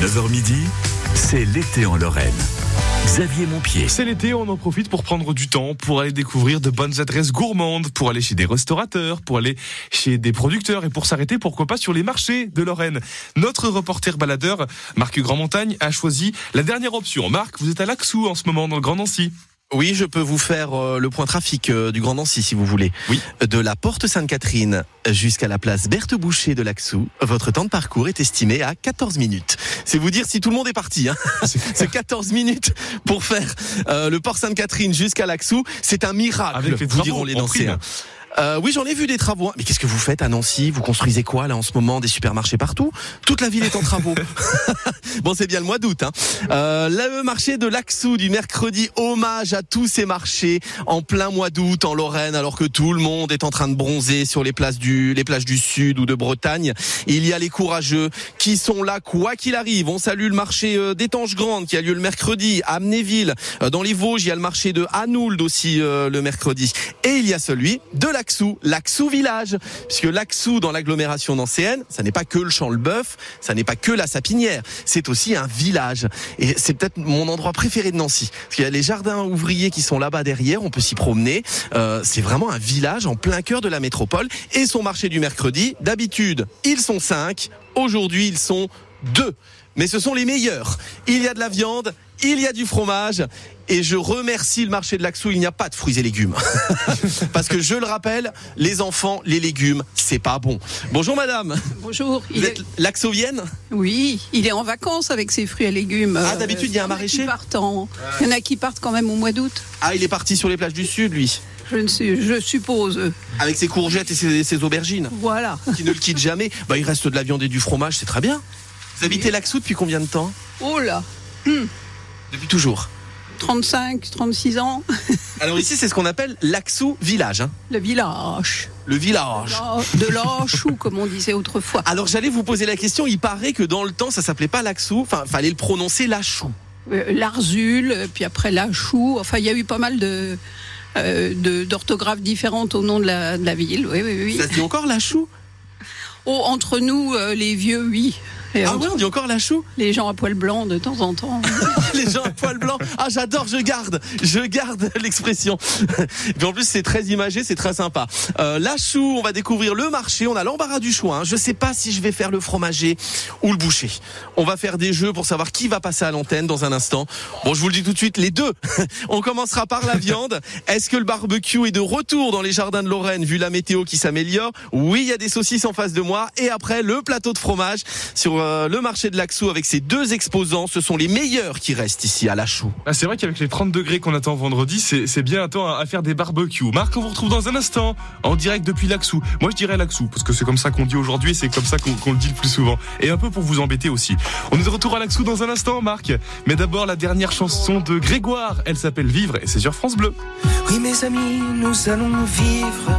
9h midi, c'est l'été en Lorraine. Xavier Montpied. C'est l'été, on en profite pour prendre du temps, pour aller découvrir de bonnes adresses gourmandes, pour aller chez des restaurateurs, pour aller chez des producteurs et pour s'arrêter, pourquoi pas, sur les marchés de Lorraine. Notre reporter baladeur, Marc Grand-Montagne, a choisi la dernière option. Marc, vous êtes à Laxou en ce moment, dans le Grand Nancy. Oui, je peux vous faire euh, le point trafic euh, du Grand Nancy si vous voulez. Oui. De la porte Sainte-Catherine jusqu'à la place Berthe Boucher de Laxou, votre temps de parcours est estimé à 14 minutes. C'est vous dire si tout le monde est parti. Hein. C'est 14 minutes pour faire euh, le port Sainte-Catherine jusqu'à Laxou. C'est un miracle, Avec les vous diront les. Euh, oui, j'en ai vu des travaux. Mais qu'est-ce que vous faites à Nancy? Vous construisez quoi là en ce moment? Des supermarchés partout? Toute la ville est en travaux. bon, c'est bien le mois d'août. Hein. Euh, le marché de Laxou du mercredi, hommage à tous ces marchés en plein mois d'août en Lorraine, alors que tout le monde est en train de bronzer sur les places du, les plages du Sud ou de Bretagne. Il y a les courageux qui sont là quoi qu'il arrive. On salue le marché euh, d'Étanges Grande qui a lieu le mercredi à Amnéville. Euh, Dans les Vosges, il y a le marché de Hanould aussi euh, le mercredi. Et il y a celui de Laxou, Laxou Village. Puisque Laxou, dans l'agglomération nancéenne, ça n'est pas que le champ le bœuf, ça n'est pas que la sapinière, c'est aussi un village. Et c'est peut-être mon endroit préféré de Nancy. Parce qu'il y a les jardins ouvriers qui sont là-bas derrière, on peut s'y promener. Euh, c'est vraiment un village en plein cœur de la métropole. Et son marché du mercredi, d'habitude, ils sont cinq. Aujourd'hui, ils sont deux. Mais ce sont les meilleurs. Il y a de la viande, il y a du fromage. Et je remercie le marché de Laxou, il n'y a pas de fruits et légumes. Parce que je le rappelle, les enfants, les légumes, c'est pas bon. Bonjour madame. Bonjour. Vous Il êtes est... laxovienne? Oui, il est en vacances avec ses fruits et légumes. Ah, d'habitude, il y a un maraîcher? en- Il y en a qui partent quand même au mois d'août. Ah, il est parti sur les plages du Sud, lui? Je ne sais, je suppose. Avec ses courgettes et ses, ses aubergines. Voilà. Qui ne le quittent jamais. Bah, il reste de la viande et du fromage, c'est très bien. Vous habitez Laxou depuis combien de temps? Oh là, Depuis toujours. 35, 36 ans. Alors ici, c'est ce qu'on appelle Laxou village. hein. Le village. Le village. De l'anchou, comme on disait autrefois. Alors j'allais vous poser la question, il paraît que dans le temps ça s'appelait pas Laxou, enfin fallait le prononcer Lachou. Euh, L'Arzul, puis après l'Achou. Enfin, il y a eu pas mal de. euh, d'orthographes différentes au nom de la, de la ville. Oui, oui, oui. Ça se dit encore Lachou Oh, entre nous, euh, les vieux, oui. Et Ah ouais, on dit encore Lachou Les gens à poil blanc, de temps en temps. Les gens à poil blanc. Ah j'adore, je garde, je garde l'expression. Puis en plus c'est très imagé, c'est très sympa. Euh, Lachou, on va découvrir le marché, on a l'embarras du choix. hein. Je sais pas si je vais faire le fromager ou le boucher. On va faire des jeux pour savoir qui va passer à l'antenne dans un instant. Bon, je vous le dis tout de suite, les deux. On commencera par la viande. Est-ce que le barbecue est de retour dans les jardins de Lorraine vu la météo qui s'améliore? Oui, il y a des saucisses en face de moi. Et après, le plateau de fromage sur euh, le marché de Laxou avec ses deux exposants. Ce sont les meilleurs qui restent ici à Lachou. Ah, c'est vrai qu'avec les 30 degrés qu'on attend vendredi, c'est bien un temps à, à faire des barbecues. Marc, on vous retrouve dans un instant, en direct depuis Laxou. Moi, je dirais Laxou, parce que c'est comme ça qu'on dit aujourd'hui et c'est comme ça qu'on qu'on le dit le plus souvent. Et un peu pour vous embêter aussi. On est de retour à Laxou dans un instant, Marc. Mais d'abord, la dernière chanson de Grégoire. Elle s'appelle Vivre et c'est sur France Bleu. Oui mes amis, nous allons vivre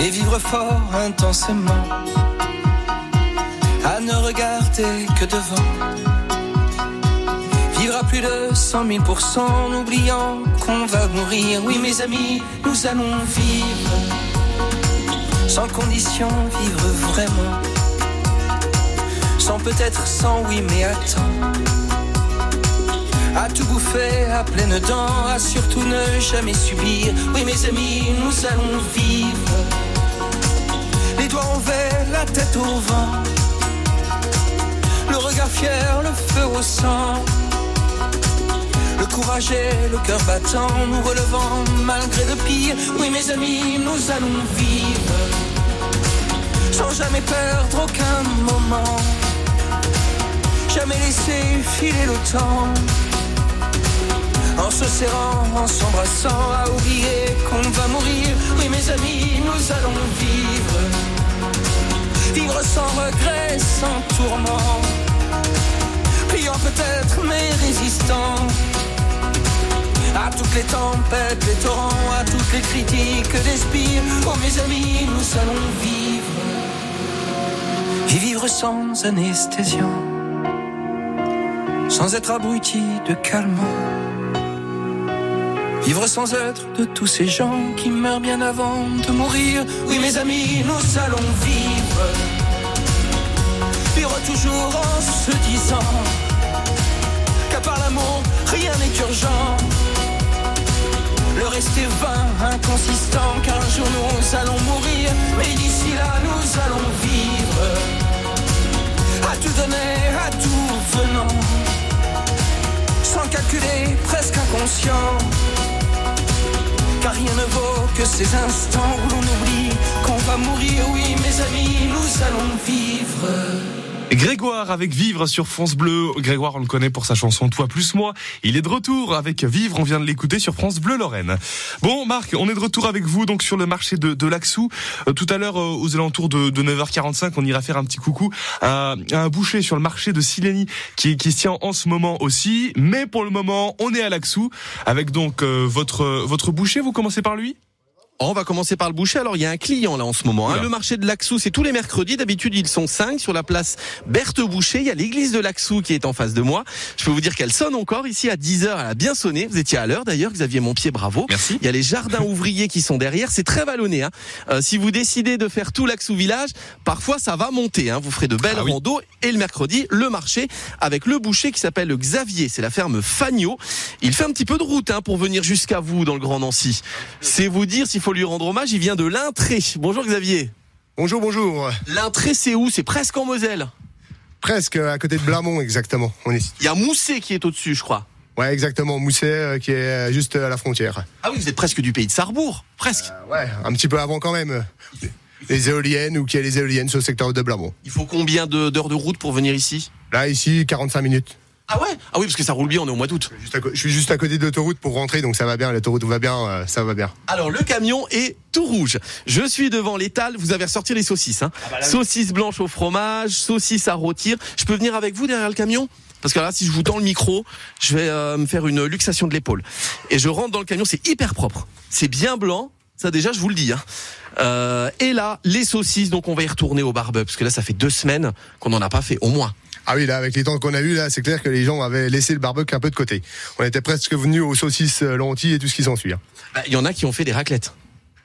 et vivre fort intensément. Regarder que devant. Vivre à plus de 100 000 en oubliant qu'on va mourir. Oui mes amis, nous allons vivre sans condition, vivre vraiment. Sans peut-être sans oui mais attends à tout bouffer à pleines dents, à surtout ne jamais subir. Oui, mes amis, nous allons vivre. Les doigts envers, la tête au vent. Regard fier, le feu au sang. Le courage et le cœur battant, nous relevant malgré le pire. Oui, mes amis, nous allons vivre. Sans jamais perdre aucun moment. Jamais laisser filer le temps. En se serrant, en s'embrassant, à oublier qu'on va mourir. Oui, mes amis, nous allons vivre. Vivre sans regret, sans tourment. Peut-être, mais résistant. À toutes les tempêtes, les torrents, à toutes les critiques d'espire. Oh, mes amis, nous allons vivre. Et vivre sans anesthésiant. Sans être abruti de calmant. Vivre sans être de tous ces gens qui meurent bien avant de mourir. Oui, mes amis, nous allons vivre. Vivre toujours en se l'amour, rien n'est urgent. Le reste est vain, inconsistant, car un jour nous allons mourir, mais d'ici là nous allons vivre. À tout donner, à tout venant, sans calculer, presque inconscient. Car rien ne vaut que ces instants où l'on oublie qu'on va mourir, oui mes amis, nous allons vivre. Grégoire avec Vivre sur France Bleu. Grégoire, on le connaît pour sa chanson Toi plus moi. Il est de retour avec Vivre. On vient de l'écouter sur France Bleu Lorraine. Bon, Marc, on est de retour avec vous donc sur le marché de, de Laxou. Euh, tout à l'heure, euh, aux alentours de, de 9h45, on ira faire un petit coucou à, un boucher sur le marché de Sileni qui, qui se tient en ce moment aussi. Mais pour le moment, on est à Laxou avec donc euh, votre votre boucher. Vous commencez par lui? On va commencer par le boucher. Alors, il y a un client là en ce moment. hein. Le marché de Laxou, c'est tous les mercredis. D'habitude, ils sont cinq sur la place Berthe Boucher. Il y a l'église de Laxou qui est en face de moi. Je peux vous dire qu'elle sonne encore ici à 10h. Elle a bien sonné. Vous étiez à l'heure d'ailleurs. Xavier Montpied, bravo. Merci. Il y a les jardins ouvriers qui sont derrière. C'est très vallonné. Hein. Euh, si vous décidez de faire tout Laxou village, parfois ça va monter. Hein. Vous ferez de belles Ah oui. Et le mercredi, le marché avec le boucher qui s'appelle Xavier. C'est la ferme Fagnot. Il fait un petit peu de route hein, pour venir jusqu'à vous dans le Grand Nancy. C'est vous dire s'il faut lui rendre hommage. Il vient de l'Intré. Bonjour Xavier. Bonjour, bonjour. L'Intré, c'est où? C'est presque en Moselle. Presque à côté de Blamont, exactement. On est... Il y a Mousset qui est au-dessus, je crois. Ouais, exactement. Mousset, euh, qui est euh, juste à la frontière. Ah oui, vous êtes presque du pays de Sarrebourg. Presque. Euh, ouais, un petit peu avant quand même. Les éoliennes ou qui a les éoliennes sur le secteur de Blamont. Il faut combien de- d'heures de route pour venir ici? Là, ici, 45 minutes. Ah ouais? Ah oui, parce que ça roule bien, on est au mois d'août. Je suis juste à côté de l'autoroute pour rentrer, donc ça va bien. L'autoroute va bien, euh, ça va bien. Alors le camion est tout rouge. Je suis devant l'étal. Vous avez ressorti les saucisses. Hein. Saucisses blanches au fromage, saucisses à rôtir. Je peux venir avec vous derrière le camion? Parce que là, si je vous tends le micro, je vais euh, me faire une luxation de l'épaule. Et je rentre dans le camion, c'est hyper propre. C'est bien blanc. Ça déjà, je vous le dis. Hein. Euh, et là, les saucisses. Donc on va y retourner au barbecue parce que là, ça fait deux semaines qu'on n'en a pas fait, au moins. Ah oui, là, avec les temps qu'on a eu, là, c'est clair que les gens avaient laissé le barbecue un peu de côté. On était presque venus aux saucisses euh, lentilles et tout ce qui s'ensuit. hein. Bah, Il y en a qui ont fait des raclettes.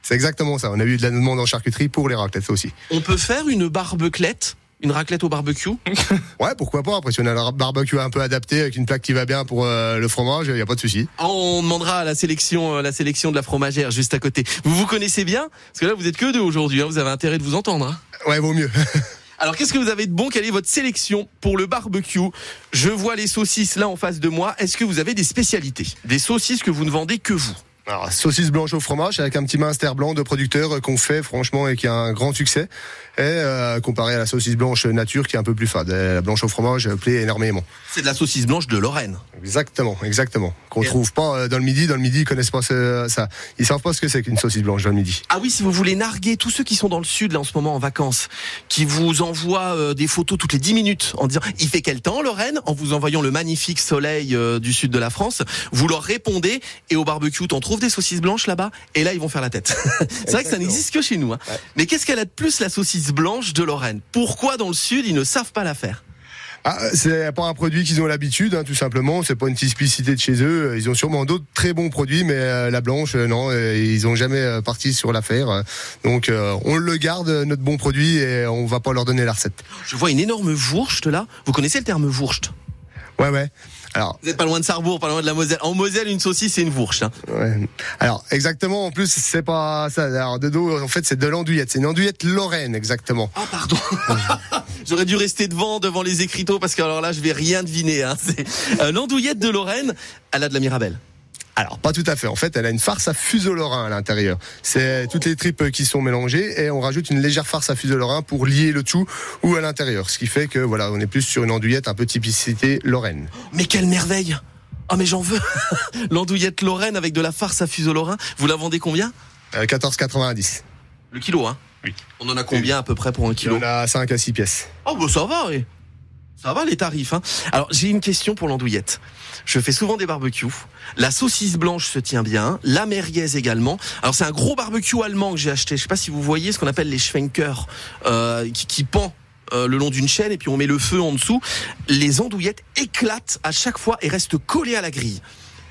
C'est exactement ça. On a eu de la demande en charcuterie pour les raclettes aussi. On peut faire une barbeclette, une raclette au barbecue? Ouais, pourquoi pas. Après, si on a un barbecue un peu adapté avec une plaque qui va bien pour euh, le fromage, il n'y a pas de souci. On demandera à la sélection, euh, la sélection de la fromagère juste à côté. Vous vous connaissez bien? Parce que là, vous êtes que deux aujourd'hui. hein, vous avez intérêt de vous entendre. hein. Ouais, vaut mieux. Alors, qu'est-ce que vous avez de bon? Quelle est votre sélection pour le barbecue? Je vois les saucisses là en face de moi. Est-ce que vous avez des spécialités? Des saucisses que vous ne vendez que vous? Alors, saucisse blanche au fromage avec un petit minster blanc de producteur qu'on fait franchement et qui a un grand succès. Et euh, comparé à la saucisse blanche nature qui est un peu plus fade. La blanche au fromage plaît énormément. C'est de la saucisse blanche de Lorraine. Exactement, exactement. Qu'on Et- trouve pas euh, dans le midi. Dans le midi, ils connaissent pas ce- ça. Ils savent pas ce que c'est qu'une saucisse blanche dans le midi. Ah oui, si vous voulez narguer tous ceux qui sont dans le sud là en ce moment en vacances, qui vous envoient euh, des photos toutes les 10 minutes en disant il fait quel temps Lorraine? En vous envoyant le magnifique soleil euh, du sud de la France, vous leur répondez et au barbecue trouves des saucisses blanches là-bas et là ils vont faire la tête. c'est vrai que ça n'existe que chez nous. hein. Ouais. Mais qu'est-ce qu'elle a de plus la saucisse blanche de Lorraine? Pourquoi dans le sud ils ne savent pas la faire? Ah, c'est pas un produit qu'ils ont l'habitude, hein, tout simplement. C'est pas une spécificité de chez eux. Ils ont sûrement d'autres très bons produits, mais euh, la blanche, euh, non, euh, ils ont jamais parti sur l'affaire. Donc, on le garde notre bon produit et on va pas leur donner la recette. Je vois une énorme Wurst là. Vous connaissez le terme Wurst Ouais, ouais. Alors, Vous n'êtes pas loin de Sarrebourg, pas loin de la Moselle. En Moselle, une saucisse c'est une Wurst. hein. ouais. Alors, exactement. En plus, c'est pas ça. Alors, de dos, en fait, c'est de l'andouillette. C'est une andouillette lorraine, exactement. Ah pardon. J'aurais dû rester devant devant les écriteaux parce que alors là je vais rien deviner. Hein. C'est euh, l'andouillette de Lorraine. Elle a de la Mirabelle. Alors, pas tout à fait. En fait, elle a une farce à fuseau lorrain à l'intérieur. C'est toutes les tripes qui sont mélangées et on rajoute une légère farce à fuseau lorrain pour lier le tout ou à l'intérieur. Ce qui fait que, voilà, on est plus sur une andouillette un peu typicité lorraine. Mais quelle merveille Ah mais j'en veux. L'andouillette Lorraine avec de la farce à fuseau lorrain. Vous la vendez combien? Euh, 14,90. Le kilo, hein? Oui. On en a combien à peu près pour un kilo? En a 5 à 6 pièces. Oh bah ça va, oui. Ça va les tarifs. Hein. Alors j'ai une question pour l'andouillette. Je fais souvent des barbecues. La saucisse blanche se tient bien, la merguez également. Alors c'est un gros barbecue allemand que j'ai acheté. Je sais pas si vous voyez ce qu'on appelle les Schwenker, euh, qui, qui pend euh, le long d'une chaîne et puis on met le feu en dessous. Les andouillettes éclatent à chaque fois et restent collées à la grille.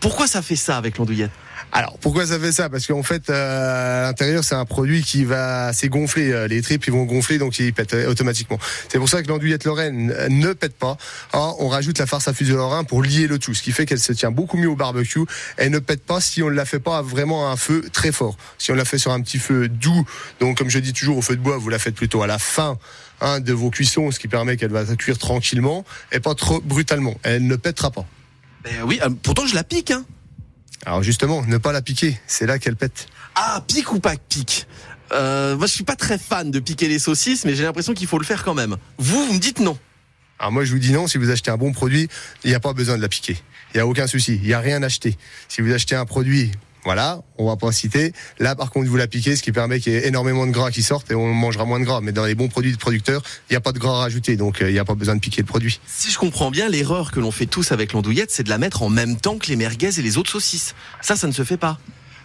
Pourquoi ça fait ça avec l'andouillette? Alors pourquoi ça fait ça? Parce qu'en fait, euh, à l'intérieur, c'est un produit qui va c'est euh, Les tripes ils vont gonfler, donc ils pètent euh, automatiquement. C'est pour ça que l'andouillette Lorraine euh, ne pète pas. On rajoute la farce à fuseau lorrain pour lier le tout, ce qui fait qu'elle se tient beaucoup mieux au barbecue. Elle ne pète pas si on ne la fait pas vraiment à un feu très fort. Si on la fait sur un petit feu doux, donc comme je dis toujours au feu de bois, vous la faites plutôt à la fin hein, de vos cuissons, ce qui permet qu'elle va cuire tranquillement et pas trop brutalement. Elle ne pètera pas. Ben oui, pourtant je la pique. Hein. Alors justement, ne pas la piquer, c'est là qu'elle pète. Ah, pique ou pas pique euh, Moi, je suis pas très fan de piquer les saucisses, mais j'ai l'impression qu'il faut le faire quand même. Vous, vous me dites non. Alors moi je vous dis non, si vous achetez un bon produit, il n'y a pas besoin de la piquer. Il n'y a aucun souci, il n'y a rien à acheter. Si vous achetez un produit, voilà, on va pas citer. Là par contre vous la piquez, ce qui permet qu'il y ait énormément de gras qui sortent et on mangera moins de gras. Mais dans les bons produits de producteurs, il n'y a pas de gras rajouté, donc euh, il n'y a pas besoin de piquer le produit. Si je comprends bien, l'erreur que l'on fait tous avec l'andouillette, c'est de la mettre en même temps que les merguez et les autres saucisses. Ça, ça ne se fait pas.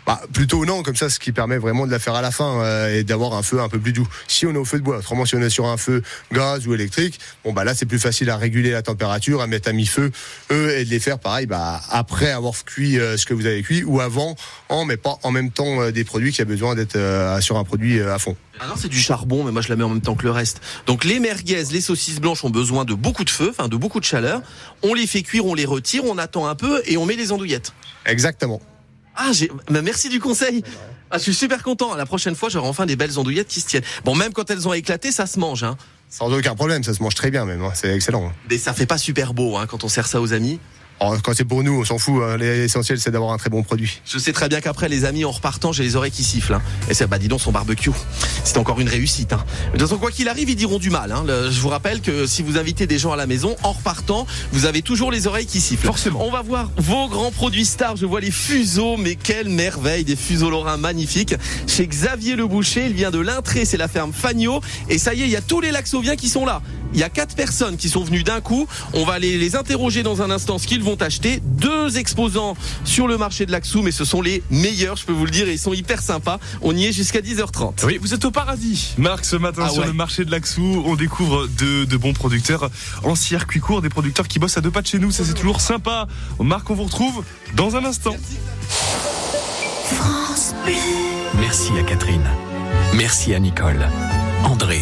Bah, plutôt non, comme ça, ce qui permet vraiment de la faire à la fin euh, et d'avoir un feu un peu plus doux. Si on est au feu de bois, autrement si on est sur un feu gaz ou électrique, bon bah là c'est plus facile à réguler la température, à mettre à mi-feu, eux et de les faire pareil, bah après avoir cuit euh, ce que vous avez cuit ou avant, en mais pas en même temps euh, des produits qui a besoin d'être euh, sur un produit euh, à fond. Ah non, c'est du charbon, mais moi je la mets en même temps que le reste. Donc les merguez, les saucisses blanches ont besoin de beaucoup de feu, enfin de beaucoup de chaleur. On les fait cuire, on les retire, on attend un peu et on met les andouillettes. Exactement. Ah, j'ai, bah, merci du conseil. Ah, je suis super content. La prochaine fois, j'aurai enfin des belles andouillettes qui se tiennent. Bon, même quand elles ont éclaté, ça se mange, hein. Sans aucun problème, ça se mange très bien même, hein. c'est excellent. Mais ça fait pas super beau, hein, quand on sert ça aux amis. Alors, quand c'est pour nous, on s'en fout. hein. L'essentiel, c'est d'avoir un très bon produit. Je sais très bien qu'après, les amis, en repartant, j'ai les oreilles qui sifflent. Hein. Et c'est, bah, dis donc, son barbecue. C'est encore une réussite. Hein. De toute façon, quoi qu'il arrive, ils diront du mal. Hein. Le- je vous rappelle que si vous invitez des gens à la maison, en repartant, vous avez toujours les oreilles qui sifflent. Forcément. On va voir vos grands produits stars. Je vois les fuseaux, mais quelle merveille, des fuseaux lorrains magnifiques. Chez Xavier Le Boucher, il vient de l'Intré, c'est la ferme Fagnot. Et ça y est, il y a tous les laxoviens qui sont là. Il y a quatre personnes qui sont venues d'un coup. On va les, les interroger dans un instant ce qu'ils vont acheter. Deux exposants sur le marché de l'Axou, mais ce sont les meilleurs, je peux vous le dire, et ils sont hyper sympas. On y est jusqu'à 10h30. Oui, vous êtes au paradis, Marc, ce matin Ah sur ouais. le marché de l'Axou. On découvre de, de bons producteurs en circuit court, des producteurs qui bossent à deux pas de chez nous. Ça, c'est toujours sympa. Marc, on vous retrouve dans un instant. Merci à Catherine. Merci à Nicole, André,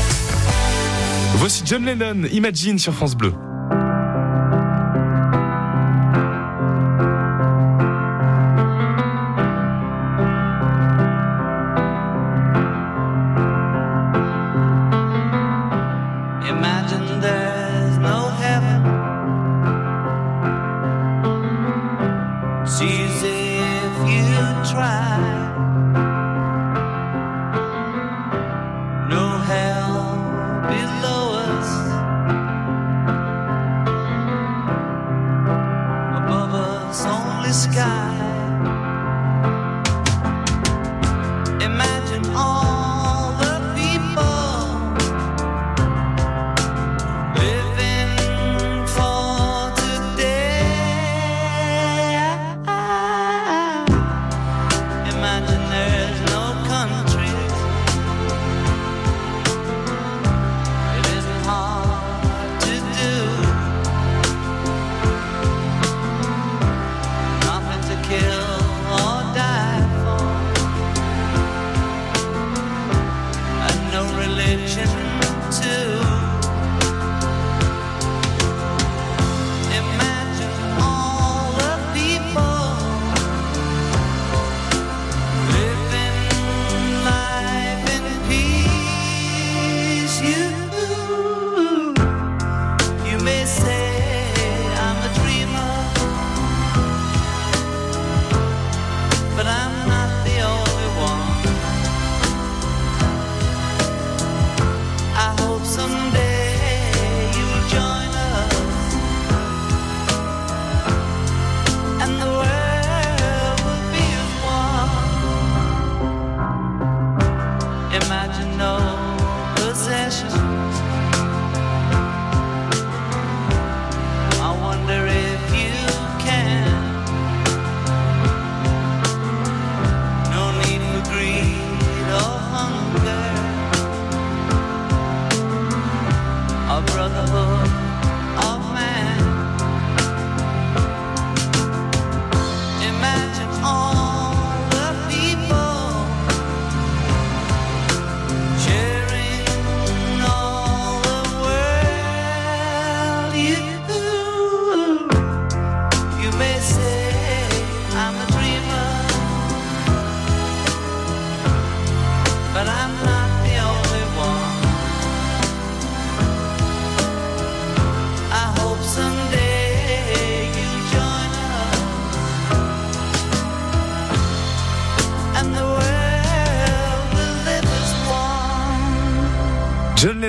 Voici John Lennon, Imagine sur France Bleu.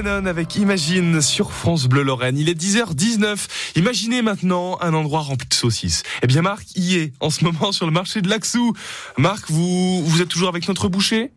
Avec Imagine sur France Bleu Lorraine. Il est 10h19. Imaginez maintenant un endroit rempli de saucisses. Eh bien Marc y est en ce moment sur le marché de l'Axou. Marc, vous, vous êtes toujours avec notre boucher?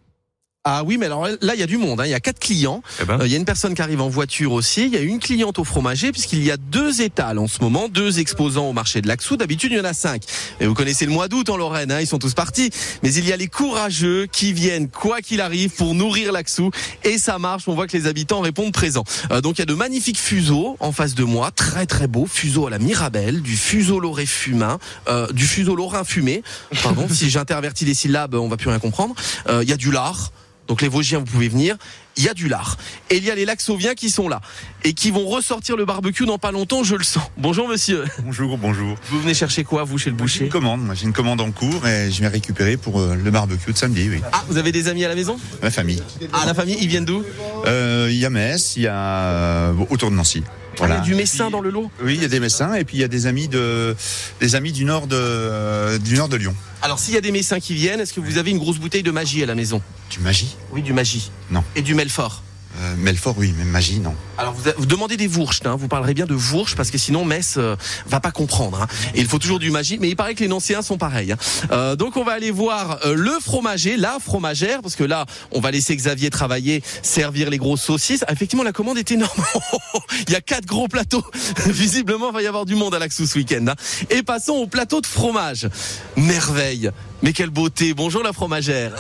Ah oui, mais alors là, il y a du monde. hein. Il y a quatre clients. Eh ben. Euh, Il y a une personne qui arrive en voiture aussi. Il y a une cliente au fromager puisqu'il y a deux étals en ce moment, deux exposants au marché de l'Axou. D'habitude, il y en a cinq. Et vous connaissez le mois d'août en Lorraine, hein, ils sont tous partis. Mais il y a les courageux qui viennent, quoi qu'il arrive, pour nourrir l'Axou. Et ça marche. On voit que les habitants répondent présents. Euh, donc il y a de magnifiques fuseaux en face de moi, très très beaux. Fuseaux à la Mirabelle, du fuseau lorrain fumain, euh, du fuseau lorrain fumé. Pardon, si j'intervertis les syllabes, on va plus rien comprendre. Euh, Il y a du lard. Donc les Vosgiens, vous pouvez venir. Il y a du lard. Et il y a les Laxoviens qui sont là. Et qui vont ressortir le barbecue dans pas longtemps, je le sens. Bonjour monsieur. Bonjour, bonjour. Vous venez chercher quoi, vous, chez le J'ai boucher une commande, moi j'ai une commande en cours et je vais récupérer pour euh, le barbecue de samedi, oui. Ah, vous avez des amis à la maison Ma famille. Ah, la famille, ils viennent d'où Euh, Il y a Metz, il y a euh, autour de Nancy. Ah, Il y a du Messin dans le lot Oui, il y a des Messins et puis il y a des amis de des amis du nord de euh, du nord de Lyon. Alors, s'il y a des Messins qui viennent, est-ce que vous avez une grosse bouteille de magie à la maison Du magie Oui, du magie. Non. Et du Melfort euh, Melfort, oui, mais magie, non. Alors vous, vous demandez des Vourges, hein, vous parlerez bien de Vourges parce que sinon Metz euh, va pas comprendre. hein. Et il faut toujours du magie, mais il paraît que les Nancéens sont pareils. hein. Euh, donc on va aller voir euh, le fromager, la fromagère, parce que là on va laisser Xavier travailler, servir les grosses saucisses. Ah, Effectivement la commande est énorme. il y a quatre gros plateaux. Visiblement il va y avoir du monde à l'Axou ce week-end. hein. Et passons au plateau de fromage. Merveille. Mais quelle beauté. Bonjour la fromagère.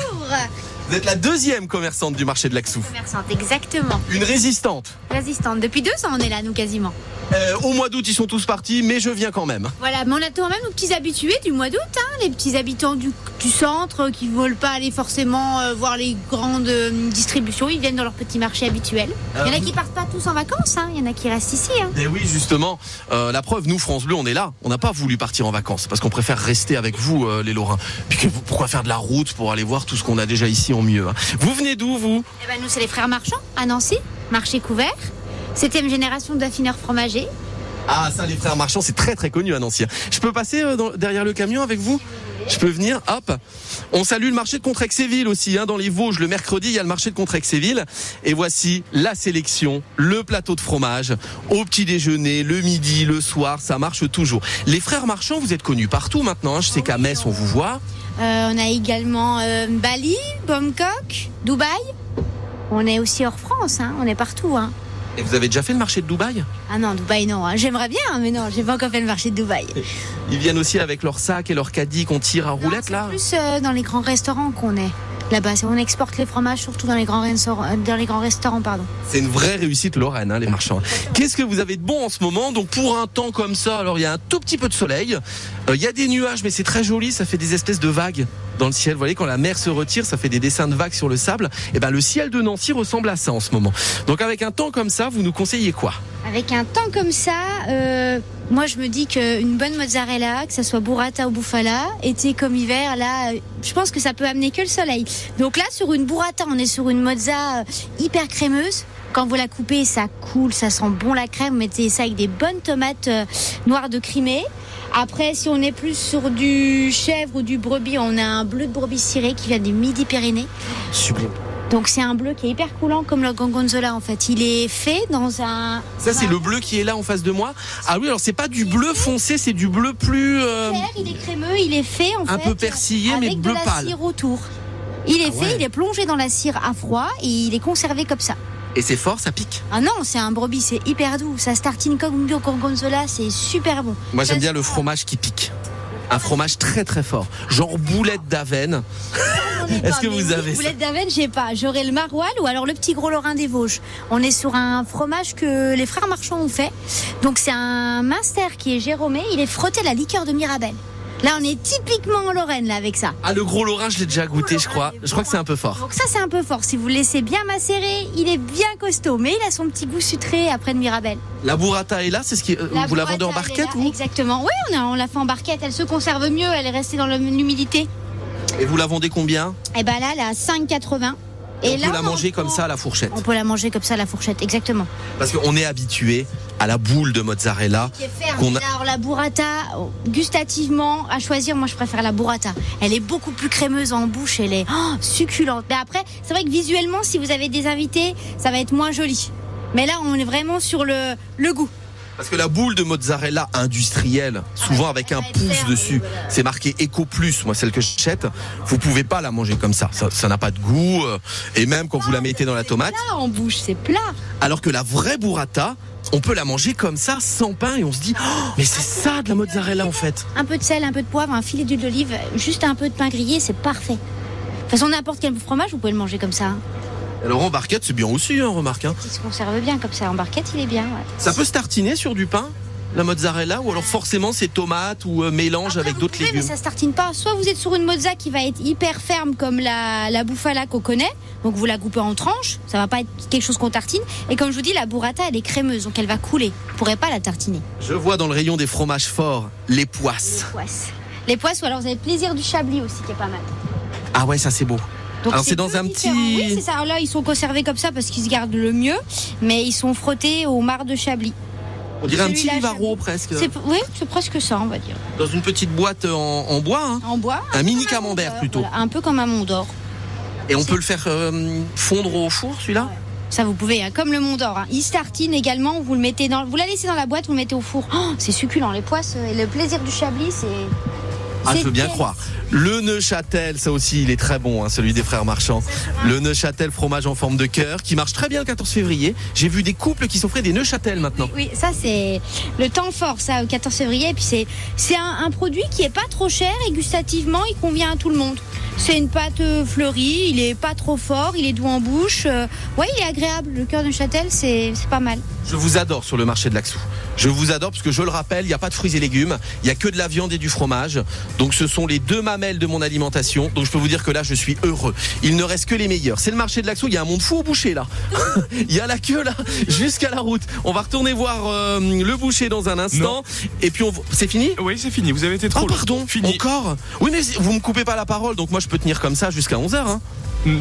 Vous êtes la deuxième commerçante du marché de l'Axou. Commerçante, exactement. Une résistante. Résistante. Depuis deux ans, on est là, nous, quasiment. Euh, au mois d'août, ils sont tous partis, mais je viens quand même. Voilà, mais on a quand même nos petits habitués du mois d'août, hein, les petits habitants du, du centre qui ne veulent pas aller forcément euh, voir les grandes euh, distributions. Ils viennent dans leur petit marché habituel. Il y en a qui partent pas tous en vacances, hein. il y en a qui restent ici. Hein. Eh oui, justement, la preuve, nous, France Bleu, on est là. On n'a pas voulu partir en vacances parce qu'on préfère rester avec vous, les Lorrains. Puis que, pourquoi faire de la route pour aller voir tout ce qu'on a déjà ici en mieux hein. Vous venez d'où, vous? Eh ben, nous, c'est les frères marchands à Nancy, marché couvert. Septième génération d'affineurs fromagers. Ah, ça, les frères marchands, c'est très très connu à Nancy. Je peux passer euh, dans- derrière le camion avec vous? Je peux venir Hop On salue le marché de Contrexéville aussi, hein, dans les Vosges. Le mercredi, il y a le marché de Contrexéville. Et voici la sélection, le plateau de fromage, au petit déjeuner, le midi, le soir, ça marche toujours. Les frères marchands, vous êtes connus partout maintenant. hein. Je sais qu'à Metz, on vous voit. Euh, on a également euh, Bali, Bangkok, Dubaï. On est aussi hors France, hein, on est partout. Hein. Et vous avez déjà fait le marché de Dubaï? Ah non, Dubaï non. hein. J'aimerais bien, mais non, j'ai pas encore fait le marché de Dubaï. Ils viennent aussi avec leur sac et leur caddie qu'on tire à roulette là? Plus euh, dans les grands restaurants qu'on est. Là-bas, on exporte les fromages surtout dans les grands restaurants. euh, restaurants. C'est une vraie réussite lorraine, hein, les marchands. Qu'est-ce que vous avez de bon en ce moment Donc pour un temps comme ça, alors il y a un tout petit peu de soleil, euh, il y a des nuages, mais c'est très joli, ça fait des espèces de vagues dans le ciel. Vous voyez, quand la mer se retire, ça fait des dessins de vagues sur le sable. Et ben le ciel de Nancy ressemble à ça en ce moment. Donc avec un temps comme ça, vous nous conseillez quoi? Avec un temps comme ça, euh, moi je me dis qu'une bonne mozzarella, que ça soit burrata ou bufala, été comme hiver, là, je pense que ça peut amener que le soleil. Donc là, sur une burrata, on est sur une mozza euh, hyper crémeuse. Quand vous la coupez, ça coule, ça sent bon la crème. Vous mettez ça avec des bonnes tomates euh, noires de Crimée. Après, si on est plus sur du chèvre ou du brebis, on a un bleu de brebis ciré qui vient du Midi-Pyrénées. Sublime. Donc c'est un bleu qui est hyper coulant comme le gorgonzola en fait. Il est fait dans un Ça c'est le bleu qui est là en face de moi. Ah oui, alors c'est pas du bleu foncé, c'est du bleu plus euh, clair, il est crémeux, il est fait en un fait peu persillé mais bleu de la pâle. cire autour. Il est Ah fait, il est plongé dans la cire à froid et il est conservé comme ça. Et c'est fort, ça pique. Ah non, c'est un brebis, c'est hyper doux. Ça se tartine comme du gorgonzola, c'est super bon. Moi j'aime bien le fromage qui pique. Un fromage très très fort, genre boulette d'avenne. Est-ce que vous avez Boulette d'Avenne, j'ai pas. J'aurais le maroilles ou alors le petit gros lorrain des Vosges. On est sur un fromage que les frères marchands ont fait. Donc c'est un master qui est Jérômé. Il est frotté à la liqueur de Mirabelle. Là, on est typiquement en Lorraine là avec ça. Ah le gros Lorrain, je l'ai déjà goûté, je crois. Je crois que c'est un peu fort. Donc ça c'est un peu fort. Si vous le laissez bien macérer, il est bien costaud, mais il a son petit goût sucré après de Mirabelle. La burrata est là, c'est ce qui euh, La vous la vendez en barquette Exactement. Oui, on, a- on l'a fait en barquette. Elle se conserve mieux. Elle est restée dans l'humidité. Et vous la vendez combien? Et ben là, elle est à 5,80. Et on là, peut la manger comme ça à la fourchette. On peut la manger comme ça à la fourchette, exactement. Parce qu'on est habitué à la boule de mozzarella. Qui est ferme. A- Alors la burrata, gustativement, à choisir, moi je préfère la burrata. Elle est beaucoup plus crémeuse en bouche, elle est oh, succulente. Mais après, c'est vrai que visuellement, si vous avez des invités, ça va être moins joli. Mais là, on est vraiment sur le, le goût. Parce que la boule de mozzarella industrielle, souvent avec un pouce dessus, c'est marqué Eco Plus, moi celle que j'achète, vous pouvez pas la manger comme ça. Ça n'a pas de goût. euh, Et même quand vous la mettez dans la tomate. Là, en bouche, c'est plat. Alors que la vraie burrata, on peut la manger comme ça, sans pain, et on se dit, Oh, mais c'est ça de la mozzarella en fait. Un peu de sel, un peu de poivre, un filet d'huile d'olive, juste un peu de pain grillé, c'est parfait. De toute façon, n'importe quel fromage, vous pouvez le manger comme ça. Alors en barquette, c'est bien aussi, hein, remarque. hein. Il se conserve bien comme ça. En barquette, il est bien. ouais. Ça peut se tartiner sur du pain, la mozzarella, ou alors forcément c'est tomate ou euh, mélange Après, avec d'autres légumes. Mais ça se tartine pas. Soit vous êtes sur une mozza qui va être hyper ferme comme la, la bouffala qu'on connaît, donc vous la coupez en tranches, ça va pas être quelque chose qu'on tartine. Et comme je vous dis, la burrata elle est crémeuse, donc elle va couler. Vous pourrez pas la tartiner. Je vois dans le rayon des fromages forts les poisses. Les poisses. Les poisses, ou alors vous avez le plaisir du chablis aussi qui est pas mal. Ah ouais, ça c'est beau. Alors, c'est dans un différent. petit- Oui, c'est ça. Alors là, ils sont conservés comme ça parce qu'ils se gardent le mieux, mais ils sont frottés au marc de chablis. On dirait un petit livaro presque. Oui, c'est presque ça, on va dire. Dans une petite boîte en, en bois. hein. En bois. Un mini camembert, plutôt. voilà, un peu comme un Mont d'Or. Et on peut le faire euh, fondre au four celui-là? Ça, vous pouvez, hein, comme le Mont d'Or. Hein. Il se tartine également. Vous le mettez dans, vous la laissez dans la boîte, vous le mettez au four. Oh, c'est succulent. Les poisses et le plaisir du chablis, c'est. Ah, je veux bien croire. Le Neuchâtel, ça aussi, il est très bon, hein, celui des frères marchands. Le Neuchâtel fromage en forme de cœur, qui marche très bien le 14 février. J'ai vu des couples qui s'offraient des Neuchâtel maintenant. Oui, ça c'est le temps fort, ça, au 14 février. Et puis c'est c'est un, un produit qui est pas trop cher et gustativement, il convient à tout le monde. C'est une pâte euh, fleurie, il est pas trop fort, il est doux en bouche. Euh, ouais, il est agréable. Le cœur de Châtel, c'est c'est pas mal. Je vous adore sur le marché de l'Axou. Je vous adore parce que je le rappelle, il n'y a pas de fruits et légumes, il n'y a que de la viande et du fromage. Donc ce sont les deux mamelles de mon alimentation. Donc je peux vous dire que là, je suis heureux. Il ne reste que les meilleurs. C'est le marché de l'Axou, il y a un monde fou au boucher là. il y a la queue là, jusqu'à la route. On va retourner voir euh, le boucher dans un instant. Et puis on... c'est fini? Oui, c'est fini. Vous avez été trop Oh long. pardon, Fini. encore? Oui mais vous me coupez pas la parole, donc moi je peux tenir comme ça jusqu'à 11h. Hein.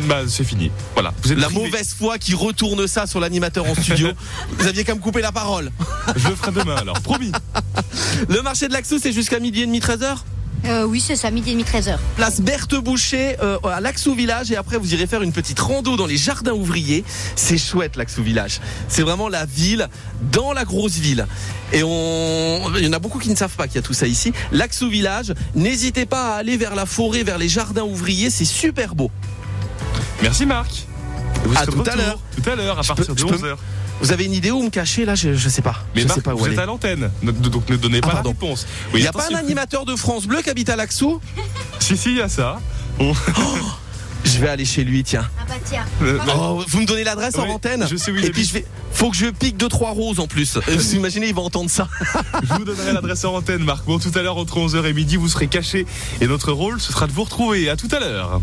Bah, c'est fini. Voilà. Vous êtes La privé. mauvaise foi qui retourne ça sur l'animateur en studio. vous aviez qu'à me couper la parole. Je le ferai demain alors. Promis. Le marché de l'Axou, c'est jusqu'à midi et demi, 13h Euh, oui, c'est ça, midi et demi, 13h. Place Berthe Boucher euh, à l'Axou Village et après vous irez faire une petite rando dans les jardins ouvriers. C'est chouette l'Axou Village. C'est vraiment la ville dans la grosse ville. Et on, il y en a beaucoup qui ne savent pas qu'il y a tout ça ici. L'Axou Village, n'hésitez pas à aller vers la forêt, vers les jardins ouvriers, c'est super beau. Merci Marc. Vous À tout à l'heure. Tout à l'heure, à partir peux- de je peux- 11h. Vous avez une idée où me cacher là je, je sais pas. Mais je Marc, sais pas où vous aller. êtes à l'antenne. Ne- Donc ne donnez Ah, pas la pardon. réponse. Il Oui, n'y a pas un animateur de France Bleu qui habite à l'Axou? Si, si, il y a ça. On- Je vais aller chez lui, tiens. Ah bah tiens. Euh, Oh, vous me donnez l'adresse en Oui, antenne je sais où il Et puis je vais. Faut que je pique deux trois roses en plus. Euh, Vous imaginez, il va entendre ça. Je vous donnerai l'adresse en antenne, Marc. Bon, tout à l'heure, entre 11h et midi, vous serez caché. Et notre rôle, ce sera de vous retrouver. À tout à l'heure.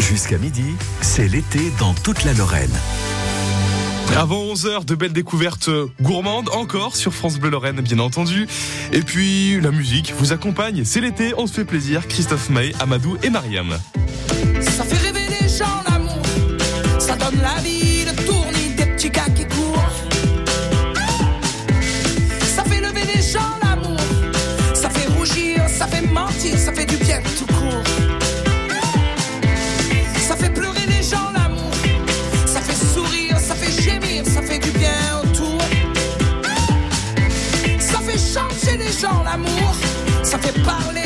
Jusqu'à midi, c'est l'été dans toute la Lorraine. Avant 11h, de belles découvertes gourmandes encore sur France Bleu Lorraine, bien entendu. Et puis, la musique vous accompagne. C'est l'été, on se fait plaisir. Christophe May, Amadou et Mariam. Ça fait rêver les gens l'amour, ça donne la vie, le tournis des petits gars qui courent. Ça fait lever les gens l'amour, ça fait rougir, ça fait mentir, ça fait du gens l'amour, ça fait parler,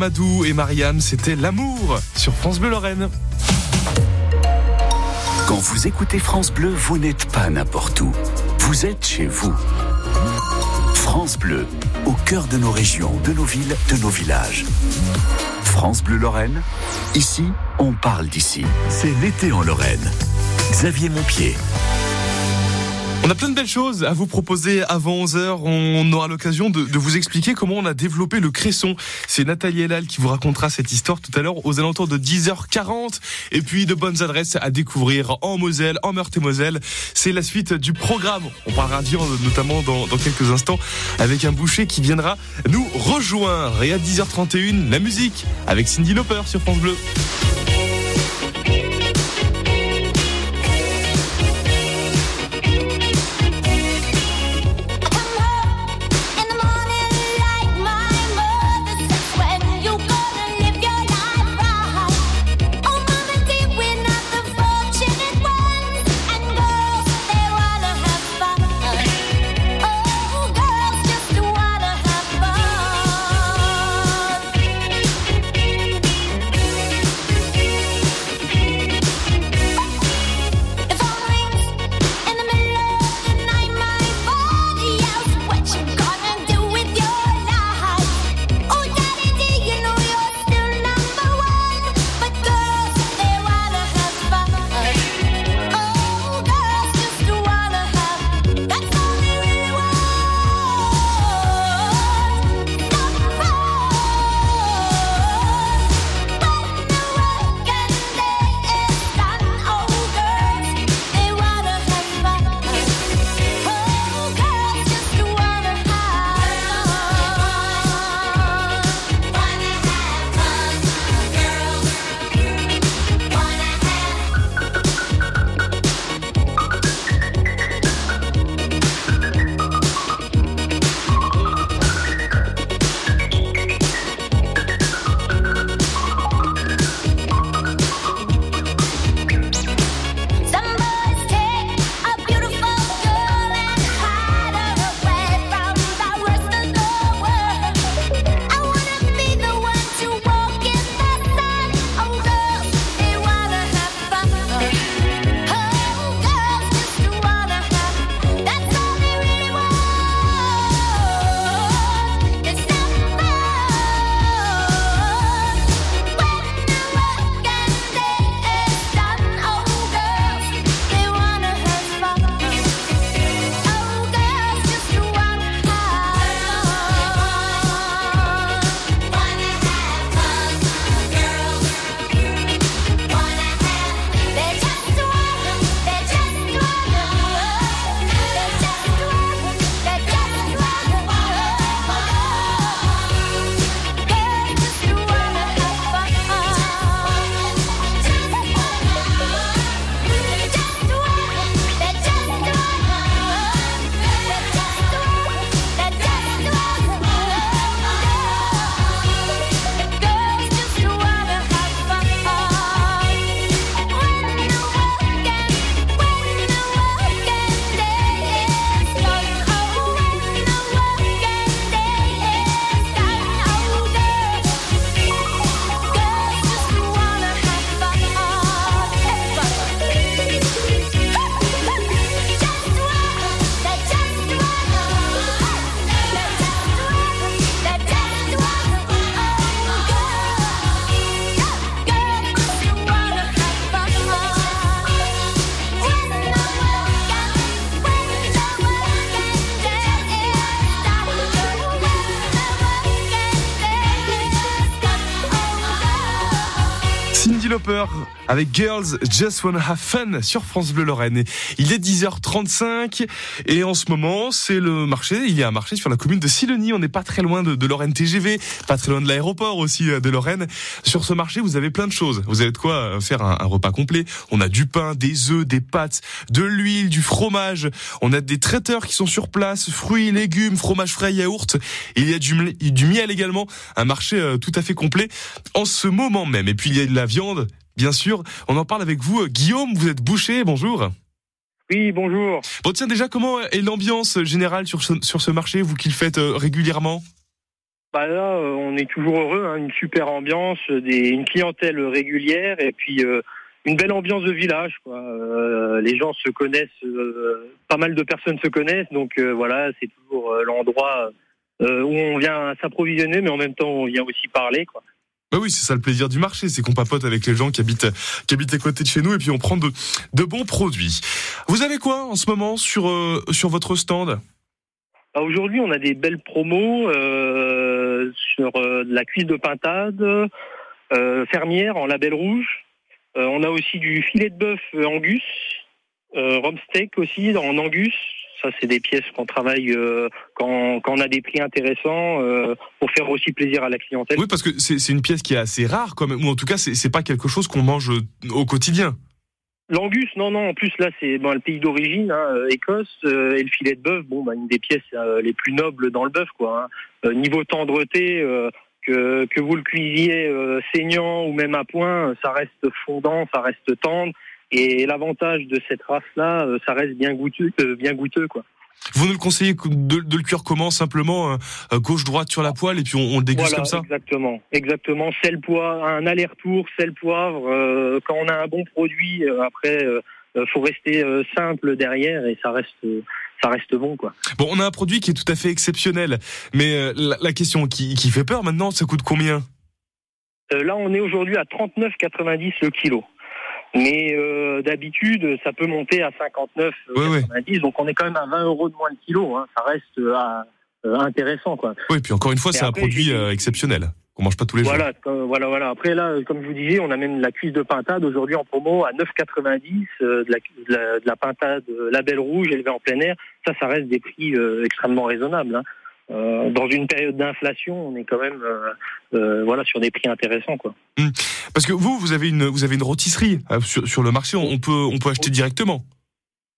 Amadou et Marianne, c'était L'amour sur France Bleu Lorraine. Quand vous écoutez France Bleu, vous n'êtes pas n'importe où. Vous êtes chez vous. France Bleu, au cœur de nos régions, de nos villes, de nos villages. France Bleu Lorraine, ici, on parle d'ici. C'est l'été en Lorraine. Xavier Montpied. On a plein de belles choses à vous proposer avant 11h. On aura l'occasion de, vous expliquer comment on a développé le cresson. C'est Nathalie Elal qui vous racontera cette histoire tout à l'heure aux alentours de 10h40. Et puis de bonnes adresses à découvrir en Moselle, en Meurthe-et-Moselle. C'est la suite du programme. On parlera viande notamment dans, dans quelques instants avec un boucher qui viendra nous rejoindre. Et à 10h31, la musique avec Cindy Lauper sur France Bleu. Lauper avec Girls Just Wanna Have Fun sur France Bleu Lorraine. Il est 10h35 et en ce moment c'est le marché. Il y a un marché sur la commune de Sileny. On n'est pas très loin de, Lorraine TGV, pas très loin de l'aéroport aussi euh, de Lorraine. Sur ce marché, vous avez plein de choses. Vous avez de quoi euh, faire un, repas complet. On a du pain, des œufs, des pâtes, de l'huile, du fromage. On a des traiteurs qui sont sur place, fruits, légumes, fromage frais, yaourt. Il y a du, du miel également. Un marché euh, tout à fait complet en ce moment même. Et puis il y a de la viande, bien sûr. On en parle avec vous. Guillaume, vous êtes boucher, bonjour. Oui, bonjour. Bon, tiens, déjà, comment est l'ambiance générale sur ce, sur ce marché, vous qui le faites euh, régulièrement? Bah là, euh, on est toujours heureux, hein, une super ambiance, des, une clientèle régulière et puis euh, une belle ambiance de village. Quoi. Euh, les gens se connaissent, euh, pas mal de personnes se connaissent, donc euh, voilà, c'est toujours l'endroit où on vient s'approvisionner, mais en même temps on vient aussi parler. Quoi. Bah oui, c'est ça le plaisir du marché, c'est qu'on papote avec les gens qui habitent qui habitent à côté de chez nous et puis on prend de bons produits. Vous avez quoi en ce moment sur euh, sur votre stand? Bah Aujourd'hui, on a des belles promos euh, sur euh, de la cuisse de pintade euh, fermière en label rouge. on a aussi du filet de bœuf Angus, rhum steak aussi en Angus. Ça, c'est des pièces qu'on travaille euh, quand, quand, on a des prix intéressants euh, pour faire aussi plaisir à la clientèle. Oui, parce que c'est une pièce qui est assez rare, quand même, ou en tout cas, c'est pas quelque chose qu'on mange au quotidien. L'angus, non, non. En plus, là, c'est le pays d'origine, hein, Écosse, euh, et le filet de bœuf, bon, bah, une des pièces euh, les plus nobles dans le bœuf, quoi. Hein. niveau tendreté, que, que vous le cuisiez saignant ou même à point, ça reste fondant, ça reste tendre. Et l'avantage de cette race-là, euh, ça reste bien goûteux, euh, bien goûteux, quoi. Vous nous le conseillez de, de le cuire comment? Simplement euh, gauche-droite sur la poile et puis on, on le déguste voilà, comme ça? Exactement, exactement. Sel poivre, un aller-retour, sel poivre. Euh, quand on a un bon produit, après, euh, faut rester simple derrière et ça reste ça reste bon quoi. Bon, on a un produit qui est tout à fait exceptionnel, mais la, la, question qui, qui fait peur maintenant, ça coûte combien? Là, on est aujourd'hui à 39,90 le kilo. Mais euh, d'habitude, ça peut monter à 59, oui, 90. Oui. Donc on est quand même à 20 euros de moins le kilo. Hein. Ça reste euh, intéressant, quoi. Oui, puis encore une fois, c'est un produit euh, exceptionnel qu'on mange pas tous les voilà, jours. Voilà, voilà. Après là, comme je vous disais, on a même la cuisse de pintade aujourd'hui en promo à 9,90 euh, de, la, de, la, de la pintade label rouge élevée en plein air. Ça, ça reste des prix extrêmement raisonnables. Hein. Euh, dans une période d'inflation, on est quand même euh, euh, voilà sur des prix intéressants quoi. Mmh. Parce que vous, vous avez une vous avez une rôtisserie sur, sur le marché, on peut on peut acheter directement.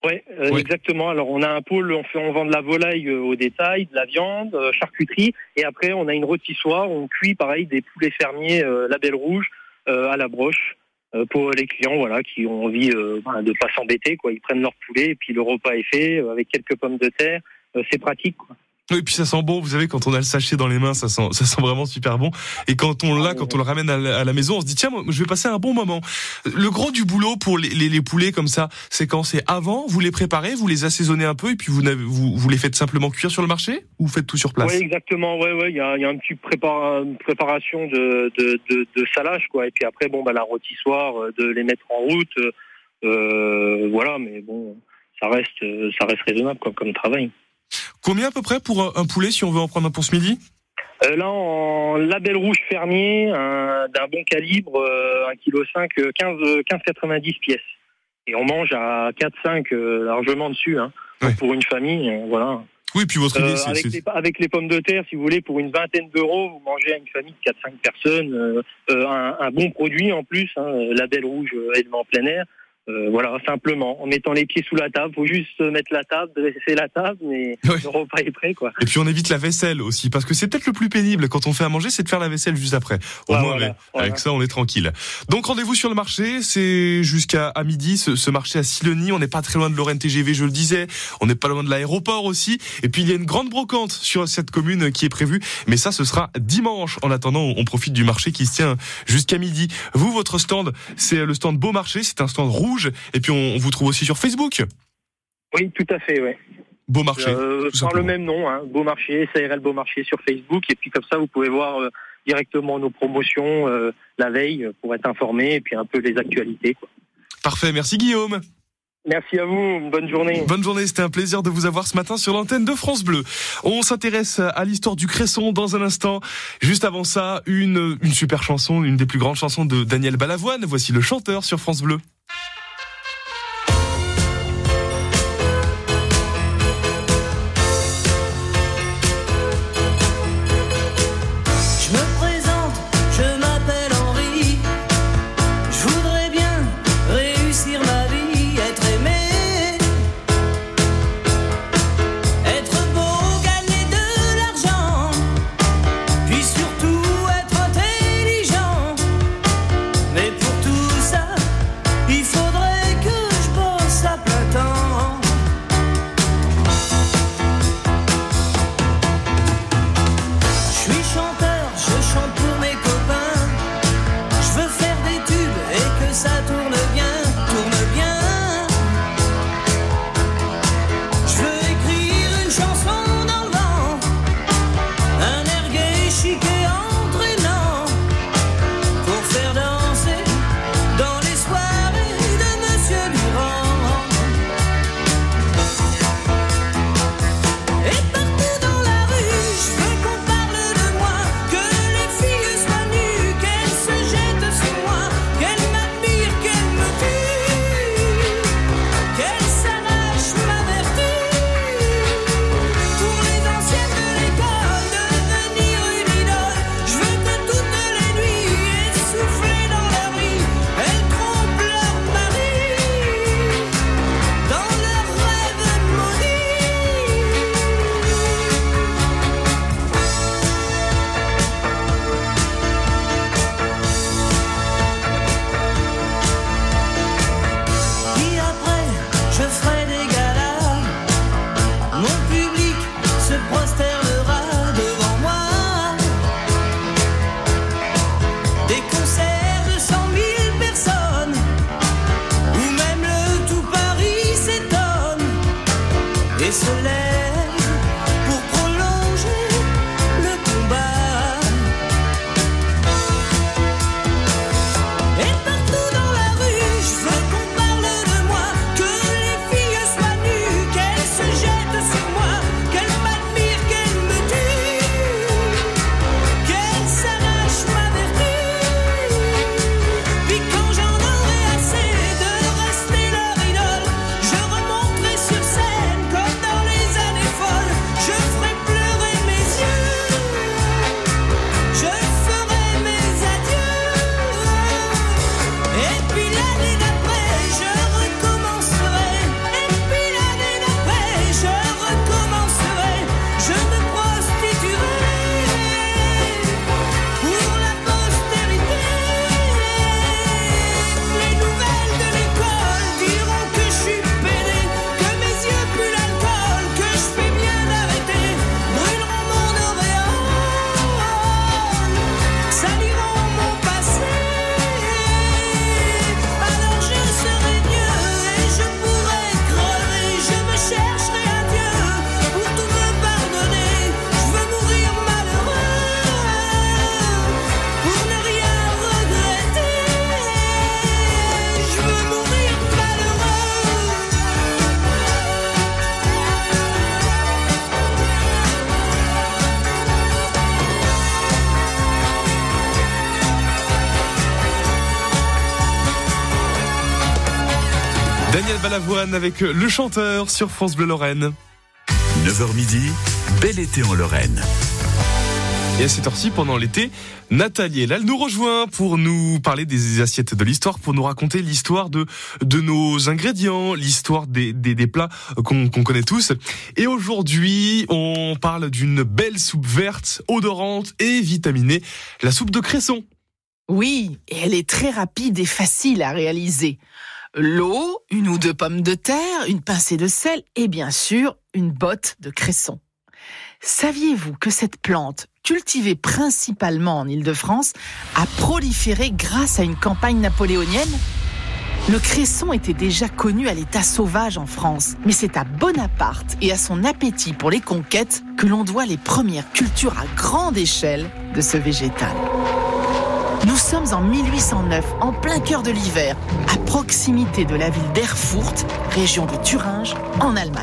Ouais, ouais, exactement. Alors on a un pôle, on fait, on vend de la volaille au détail, de la viande, charcuterie, et après on a une rôtissoire, on cuit pareil des poulets fermiers label rouge à la broche pour les clients voilà qui ont envie euh, de pas s'embêter quoi. Ils prennent leur poulet et puis le repas est fait avec quelques pommes de terre. c'est pratique quoi. Oui, et puis ça sent bon, vous savez, quand on a le sachet dans les mains, ça sent, ça sent vraiment super bon. Et quand on l'a, quand on le ramène à la, à la maison, on se dit, tiens, moi, je vais passer un bon moment. Le gros du boulot pour les, les, les poulets comme ça, c'est quand c'est avant, vous les préparez, vous les assaisonnez un peu, et puis vous, vous, vous les faites simplement cuire sur le marché, ou vous faites tout sur place? Oui, exactement, ouais, ouais, il y a, y a un petit prépara une préparation de, de, de, de, salage, quoi. Et puis après, bon, bah, la rôtissoire, de les mettre en route, euh, voilà, mais bon, ça reste, ça reste raisonnable, quoi, comme travail. Combien à peu près pour un poulet si on veut en prendre un pour ce midi? Euh, Là, en label rouge fermier, d'un bon calibre, euh, 1,5 kg, 15, 15,90 pièces. Et on mange à 4-5 euh, largement dessus. Hein. Ouais. Pour une famille, euh, voilà. Oui, puis votre idée, euh, avec, les, avec, les, pommes de terre, si vous voulez, pour une vingtaine d'euros, vous mangez à une famille de 4-5 personnes euh, un, un, bon produit en plus, hein, label rouge élevé en plein air. Euh, voilà, simplement, en mettant les pieds sous la table. Faut juste mettre la table, dresser la table, mais ouais. le repas est prêt, quoi. Et puis on évite la vaisselle aussi, parce que c'est peut-être le plus pénible quand on fait à manger, c'est de faire la vaisselle juste après. Au moins, voilà, avec, voilà. avec, ça, on est tranquille. Donc rendez-vous sur le marché, c'est jusqu'à à midi, ce, ce, marché à Silony. On n'est pas très loin de Lorraine TGV, je le disais. On n'est pas loin de l'aéroport aussi. Et puis il y a une grande brocante sur cette commune qui est prévue, mais ça, ce sera dimanche. En attendant, on profite du marché qui se tient jusqu'à midi. Vous, votre stand, c'est le stand Beau Marché, c'est un stand rouge. Et puis, on, vous trouve aussi sur Facebook. Oui, tout à fait, ouais. Beaumarchais. Euh, le même nom, hein. Beaumarchais, SARL Beaumarchais sur Facebook. Et puis comme ça, vous pouvez voir euh, directement nos promotions euh, la veille euh, pour être informé et puis un peu les actualités. Parfait, merci Guillaume. Merci à vous, bonne journée. Bonne journée, c'était un plaisir de vous avoir ce matin sur l'antenne de France Bleu. On s'intéresse à l'histoire du Cresson dans un instant. Juste avant ça, une, une super chanson, une des plus grandes chansons de Daniel Balavoine. Voici le chanteur sur France Bleu. Avec le chanteur sur France Bleu Lorraine. 9h midi, bel été en Lorraine. Et à cette heure-ci, pendant l'été, Nathalie elle nous rejoint pour nous parler des assiettes de l'histoire, pour nous raconter l'histoire de, nos ingrédients, l'histoire des, des, plats qu'on connaît tous. Et aujourd'hui, on parle d'une belle soupe verte, odorante et vitaminée, la soupe de cresson. Oui, et elle est très rapide et facile à réaliser l'eau, une ou deux pommes de terre, une pincée de sel et bien sûr une botte de cresson. Saviez-vous que cette plante, cultivée principalement en Île-de-France, a proliféré grâce à une campagne napoléonienne? Le cresson était déjà connu à l'état sauvage en France, mais c'est à Bonaparte et à son appétit pour les conquêtes que l'on doit les premières cultures à grande échelle de ce végétal. Nous sommes en 1809, en plein cœur de l'hiver, à proximité de la ville d'Erfurt, région de Thuringe, en Allemagne.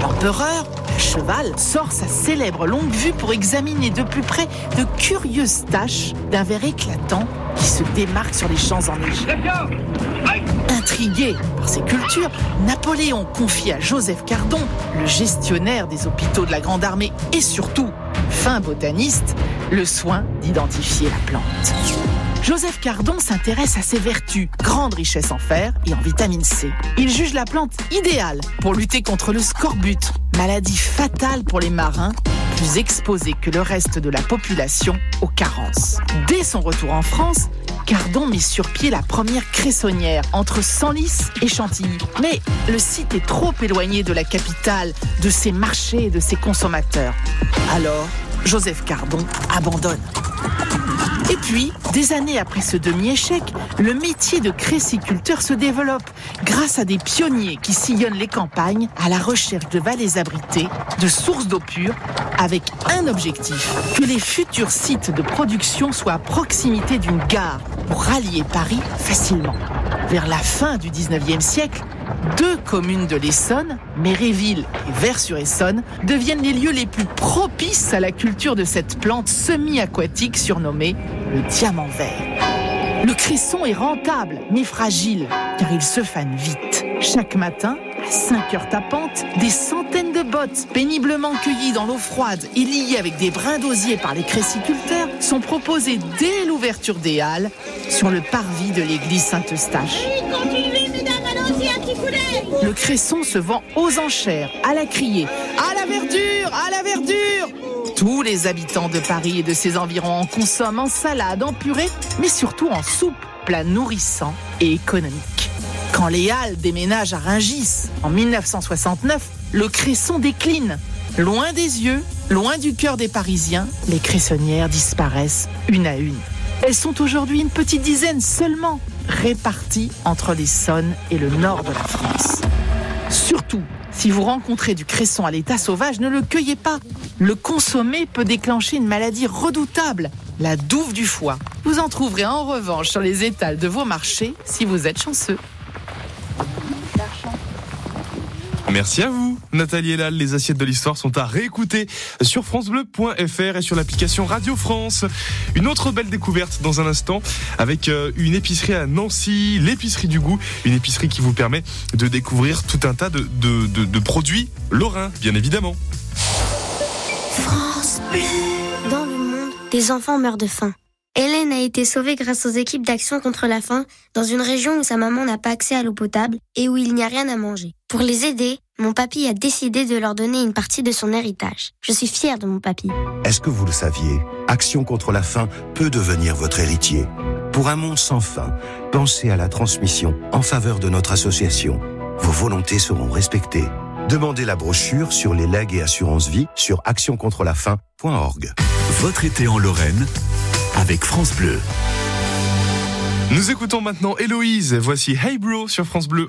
L'empereur, à cheval, sort sa célèbre longue vue pour examiner de plus près de curieuses taches d'un verre éclatant qui se démarque sur les champs enneigés. Intrigué par ces cultures, Napoléon confie à Joseph Cardon, le gestionnaire des hôpitaux de la Grande Armée et surtout fin botaniste, le soin d'identifier la plante. Joseph Cardon s'intéresse à ses vertus, grande richesse en fer et en vitamine C. Il juge la plante idéale pour lutter contre le scorbut, maladie fatale pour les marins, plus exposés que le reste de la population aux carences. Dès son retour en France, Cardon met sur pied la première cressonnière entre Senlis et Chantilly. Mais le site est trop éloigné de la capitale, de ses marchés et de ses consommateurs. Alors, Joseph Cardon abandonne. Et puis, des années après ce demi-échec, le métier de créciculteur se développe grâce à des pionniers qui sillonnent les campagnes à la recherche de vallées abritées, de sources d'eau pure, avec un objectif, que les futurs sites de production soient à proximité d'une gare pour rallier Paris facilement. Vers la fin du 19e siècle, deux communes de l'Essonne, Méréville et Vers-sur-Essonne, deviennent les lieux les plus propices à la culture de cette plante semi-aquatique surnommée le diamant vert. Le cresson est rentable, mais fragile, car il se fane vite. Chaque matin, à 5 heures tapantes, des centaines de bottes, péniblement cueillies dans l'eau froide et liées avec des brins d'osier par les créciculteurs, sont proposées dès l'ouverture des halles sur le parvis de l'église Saint-Eustache. Le cresson se vend aux enchères, à la criée, à la verdure, à la verdure. Tous les habitants de Paris et de ses environs en consomment en salade, en purée, mais surtout en soupe, plat nourrissant et économique. Quand les Halles déménagent à Rungis en 1969, le cresson décline. Loin des yeux, loin du cœur des Parisiens, les cressonnières disparaissent une à une. Elles sont aujourd'hui une petite dizaine seulement, réparties entre l'Essonne et le nord de la France. Surtout, si vous rencontrez du cresson à l'état sauvage, ne le cueillez pas. Le consommer peut déclencher une maladie redoutable, la douve du foie. Vous en trouverez en revanche sur les étals de vos marchés si vous êtes chanceux. Merci à vous, Nathalie et Lal. Les assiettes de l'histoire sont à réécouter sur FranceBleu.fr et sur l'application Radio France. Une autre belle découverte dans un instant avec euh, une épicerie à Nancy, l'épicerie du goût, une épicerie qui vous permet de découvrir tout un tas de produits lorrains, bien évidemment. France Bleu. Dans le monde, des enfants meurent de faim. Hélène a été sauvée grâce aux équipes d'action contre la faim dans une région où sa maman n'a pas accès à l'eau potable et où il n'y a rien à manger. Pour les aider, mon papy a décidé de leur donner une partie de son héritage. Je suis fière de mon papy. Est-ce que vous le saviez? Action contre la faim peut devenir votre héritier. Pour un monde sans faim, pensez à la transmission en faveur de notre association. Vos volontés seront respectées. Demandez la brochure sur les legs et assurances vie sur actioncontrelafaim.org. Votre été en Lorraine avec France Bleu. Nous écoutons maintenant Héloïse. Voici Hey Bro sur France Bleu.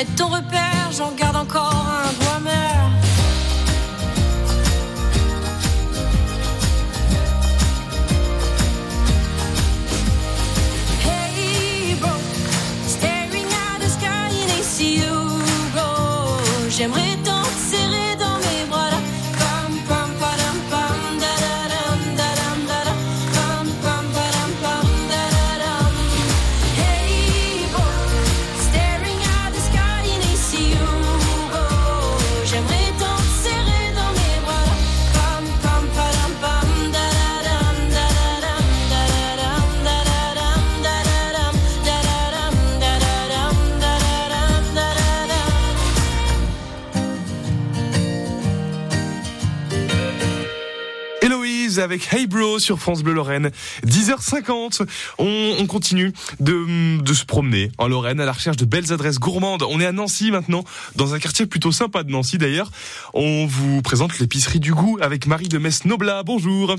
être ton repère, j'en garde encore avec Hey Bro sur France Bleu Lorraine. 10h50, on, on continue de, de se promener en Lorraine à la recherche de belles adresses gourmandes. On est à Nancy maintenant, dans un quartier plutôt sympa de Nancy d'ailleurs. On vous présente l'épicerie du goût avec Marie de Metz-Noblat. Bonjour.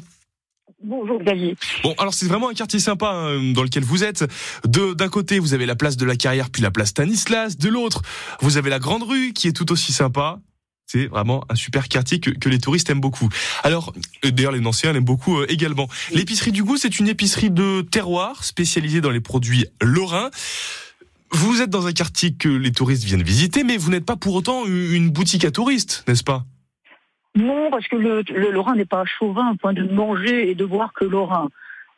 Bonjour Xavier. Bon, alors c'est vraiment un quartier sympa hein, dans lequel vous êtes. D'un côté, vous avez la place de la Carrière puis la place Stanislas. De l'autre, vous avez la Grande Rue qui est tout aussi sympa. C'est vraiment un super quartier que, que les touristes aiment beaucoup. Alors, euh, d'ailleurs, les Nancéens l'aiment beaucoup euh, également. L'épicerie du goût, c'est une épicerie de terroir spécialisée dans les produits lorrains. Vous êtes dans un quartier que les touristes viennent visiter, mais vous n'êtes pas pour autant une boutique à touristes, n'est-ce pas? Non, parce que le, le Lorrain n'est pas chauvin au point de manger et de boire que Lorrain.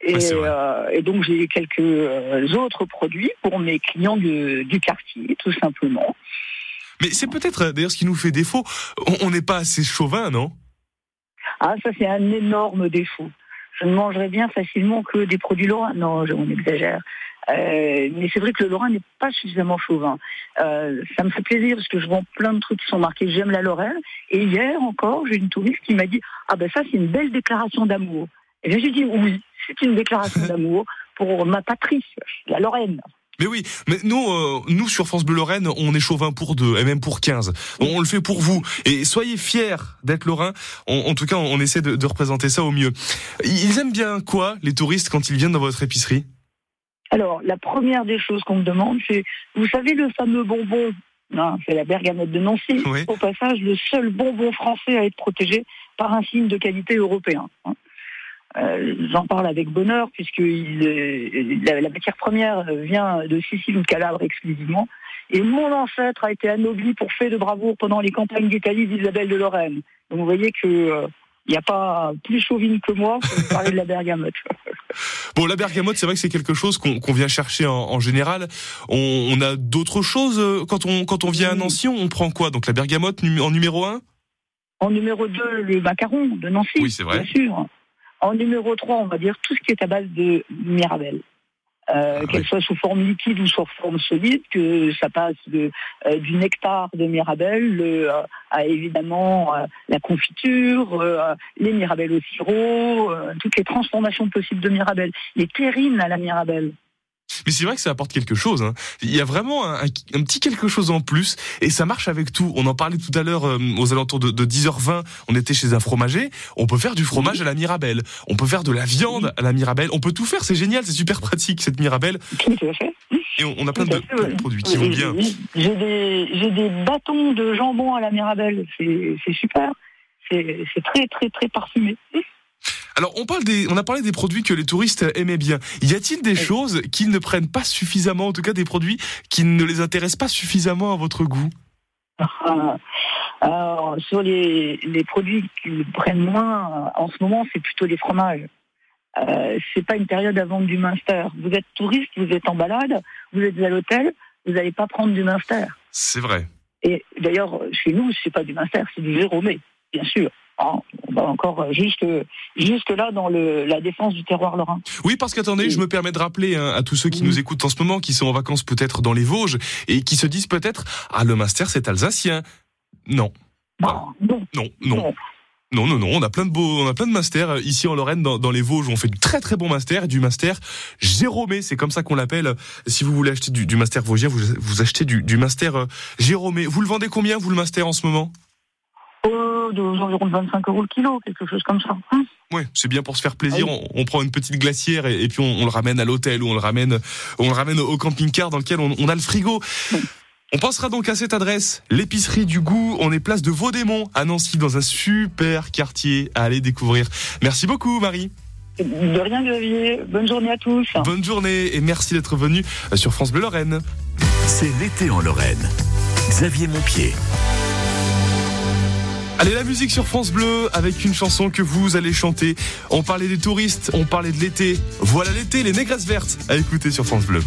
Et, euh, et donc j'ai quelques autres produits pour mes clients du, du quartier, tout simplement. Mais c'est peut-être euh, d'ailleurs ce qui nous fait défaut. On- n'est pas assez chauvin, non? Ah, ça c'est un énorme défaut. Je ne mangerai bien facilement que des produits lorrains. Non, on exagère. Euh, mais c'est vrai que le Lorrain n'est pas suffisamment chauvin. Euh, ça me fait plaisir parce que je vends plein de trucs qui sont marqués J'aime la Lorraine. Et hier encore, j'ai une touriste qui m'a dit Ah ben ça c'est une belle déclaration d'amour. Et bien j'ai dit Oui, c'est une déclaration d'amour pour ma patrie, la Lorraine. Mais oui, mais nous, euh, nous sur France Bleu Lorraine, on est chauvin pour deux, et même pour 15. On, on le fait pour vous. Et soyez fiers d'être lorrain. En, en tout cas, on, on essaie de, de représenter ça au mieux. Ils aiment bien quoi, les touristes, quand ils viennent dans votre épicerie? Alors, la première des choses qu'on me demande, c'est, vous savez, le fameux bonbon, non, c'est la bergamote de Nancy, au passage, le seul bonbon français à être protégé par un signe de qualité européen. hein. Euh, J'en parle avec bonheur, puisque il, euh, la, la matière première vient de Sicile ou de Calabre exclusivement. Et mon ancêtre a été anobli pour fait de bravoure pendant les campagnes d'Italie d'Isabelle de Lorraine. Donc vous voyez que euh, il n'y a pas plus chauvine que moi pour parler de la bergamote. Bon, la bergamote, c'est vrai que c'est quelque chose qu'on vient chercher en, en général. On, on a d'autres choses euh, quand on quand on vient à Nancy. On prend quoi? Donc la bergamote en numéro un? En numéro 2, le macaron de Nancy. Oui, c'est vrai. Bien sûr. En numéro 3, on va dire tout ce qui est à base de Mirabelle. Ah Euh, qu'elle soit sous forme liquide ou sous forme solide, que ça passe de, euh, du nectar de Mirabelle le, euh, à évidemment euh, la confiture, euh, les Mirabelles au sirop, euh, toutes les transformations possibles de Mirabelle, les terrines à la Mirabelle. Mais c'est vrai que ça apporte quelque chose. Hein. Il y a vraiment un, un- un petit quelque chose en plus et ça marche avec tout. On en parlait tout à l'heure euh, aux alentours de, de 10h20. On était chez un fromager. On peut faire du fromage à la Mirabelle. On peut faire de la viande à la Mirabelle. On peut tout faire. C'est génial. C'est super pratique cette Mirabelle. Et on, on a plein de, produits qui vont bien. J'ai des, des bâtons de jambon à la Mirabelle, c'est super. C'est très très très parfumé. Alors on parle des, on a parlé des produits que les touristes aimaient bien. Y a-t-il des choses qu'ils ne prennent pas suffisamment, en tout cas des produits qui ne les intéressent pas suffisamment à votre goût? Ah, alors, sur les, les produits qui me prennent moins en ce moment, c'est plutôt les fromages. Euh, c'est pas une période à vendre du Munster. Vous êtes touriste, vous êtes en balade, vous êtes à l'hôtel, vous n'allez pas prendre du Munster. C'est vrai. Et d'ailleurs, chez nous, c'est pas du Munster, c'est du Jérôme, bien sûr. Ah, va encore juste, jusque là dans le, la défense du terroir lorrain. Oui, parce qu'attendez, je me permets de rappeler hein, à tous ceux qui nous écoutent en ce moment, qui sont en vacances peut-être dans les Vosges, et qui se disent peut-être Ah, le Master, c'est alsacien. Non. non. Non, non. Non, non, non, on a plein de beaux, on a plein de masters euh, ici en Lorraine, dans, dans les Vosges. On fait du très très bon master du master Jérôme, c'est comme ça qu'on l'appelle. Si vous voulez acheter du, du master vosgien, vous, vous achetez du, du master euh, Jérôme. Vous le vendez combien, vous, le master en ce moment? Euh, de environ 25 euros le kilo, quelque chose comme ça. Hein Ouais, c'est bien pour se faire plaisir. Ah oui. On, on prend une petite glacière et, et puis on, on le ramène à l'hôtel ou on le ramène, on le ramène au camping-car dans lequel on, on a le frigo. On passera donc à cette adresse, l'épicerie du goût. On est place de Vaudémont à Nancy, dans un super quartier à aller découvrir. Merci beaucoup, Marie. De rien, Xavier. Bonne journée à tous. Bonne journée et merci d'être venu sur France Bleu Lorraine. C'est l'été en Lorraine. Xavier Montpied. Allez, la musique sur France Bleu avec une chanson que vous allez chanter. On parlait des touristes, on parlait de l'été. Voilà l'été, les négresses vertes à écouter sur France Bleu.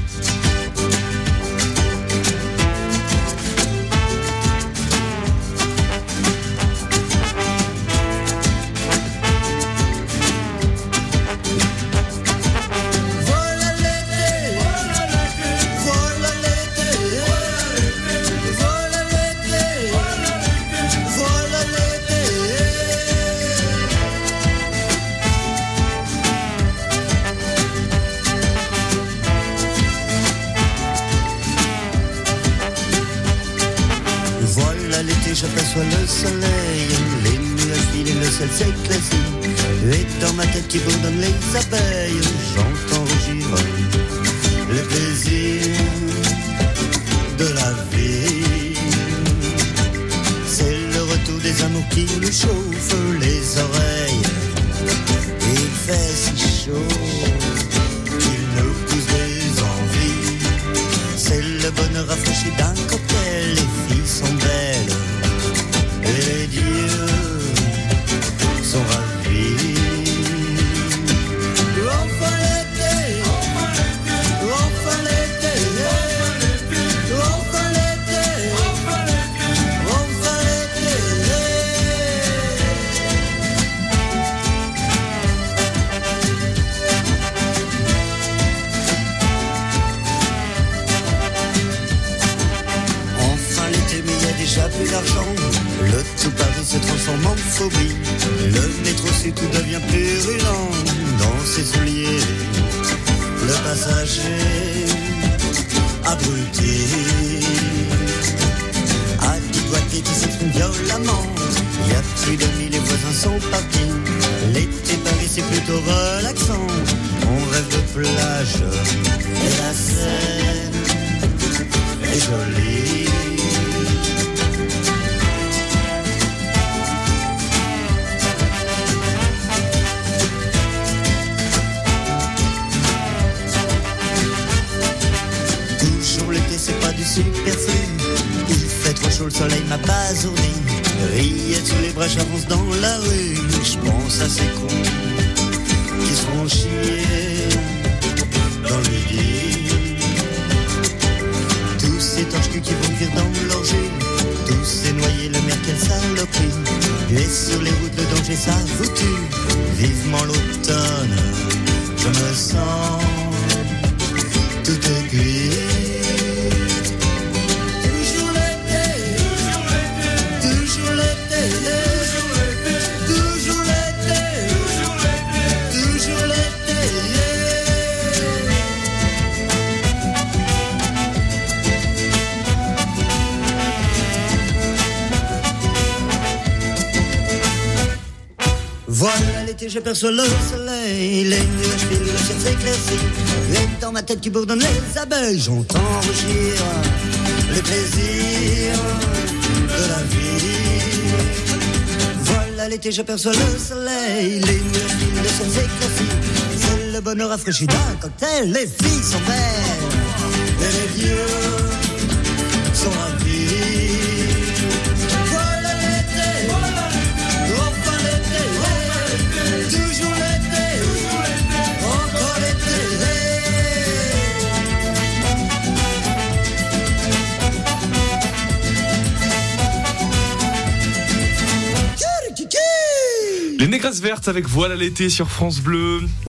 L'été, j'aperçois le soleil, les nuages filent le ciel s'éclaircit. Et dans ma tête qui bourdonne les abeilles, j'entends rugir le plaisir de la vie. C'est le retour des amours qui nous chauffent les oreilles. Il fait si chaud pas du superflu. Il fait trop chaud, le soleil m'a basourdi. Rillettes sous les bras, j'avance dans la rue. Je pense à ces cons qui seront chiés dans le lit. Tous ces torches qui vont cuire dans l'orgie. Tous ces noyés, le mer, quelle saloperie. Et sur les routes, le danger, ça vous tue. Vivement l'automne, je me sens tout j'aperçois le soleil, les nuages filent, le ciel s'éclaircit. Et dans ma tête qui bourdonne les abeilles, j'entends rugir le plaisir de la vie. Voilà l'été, j'aperçois le soleil, les nuages filent, le ciel s'éclaircit. C'est le bonheur rafraîchi d'un cocktail, les filles sont belles, et les vieux sont ravis. Les vertes avec Voilà l'été sur France Bleu.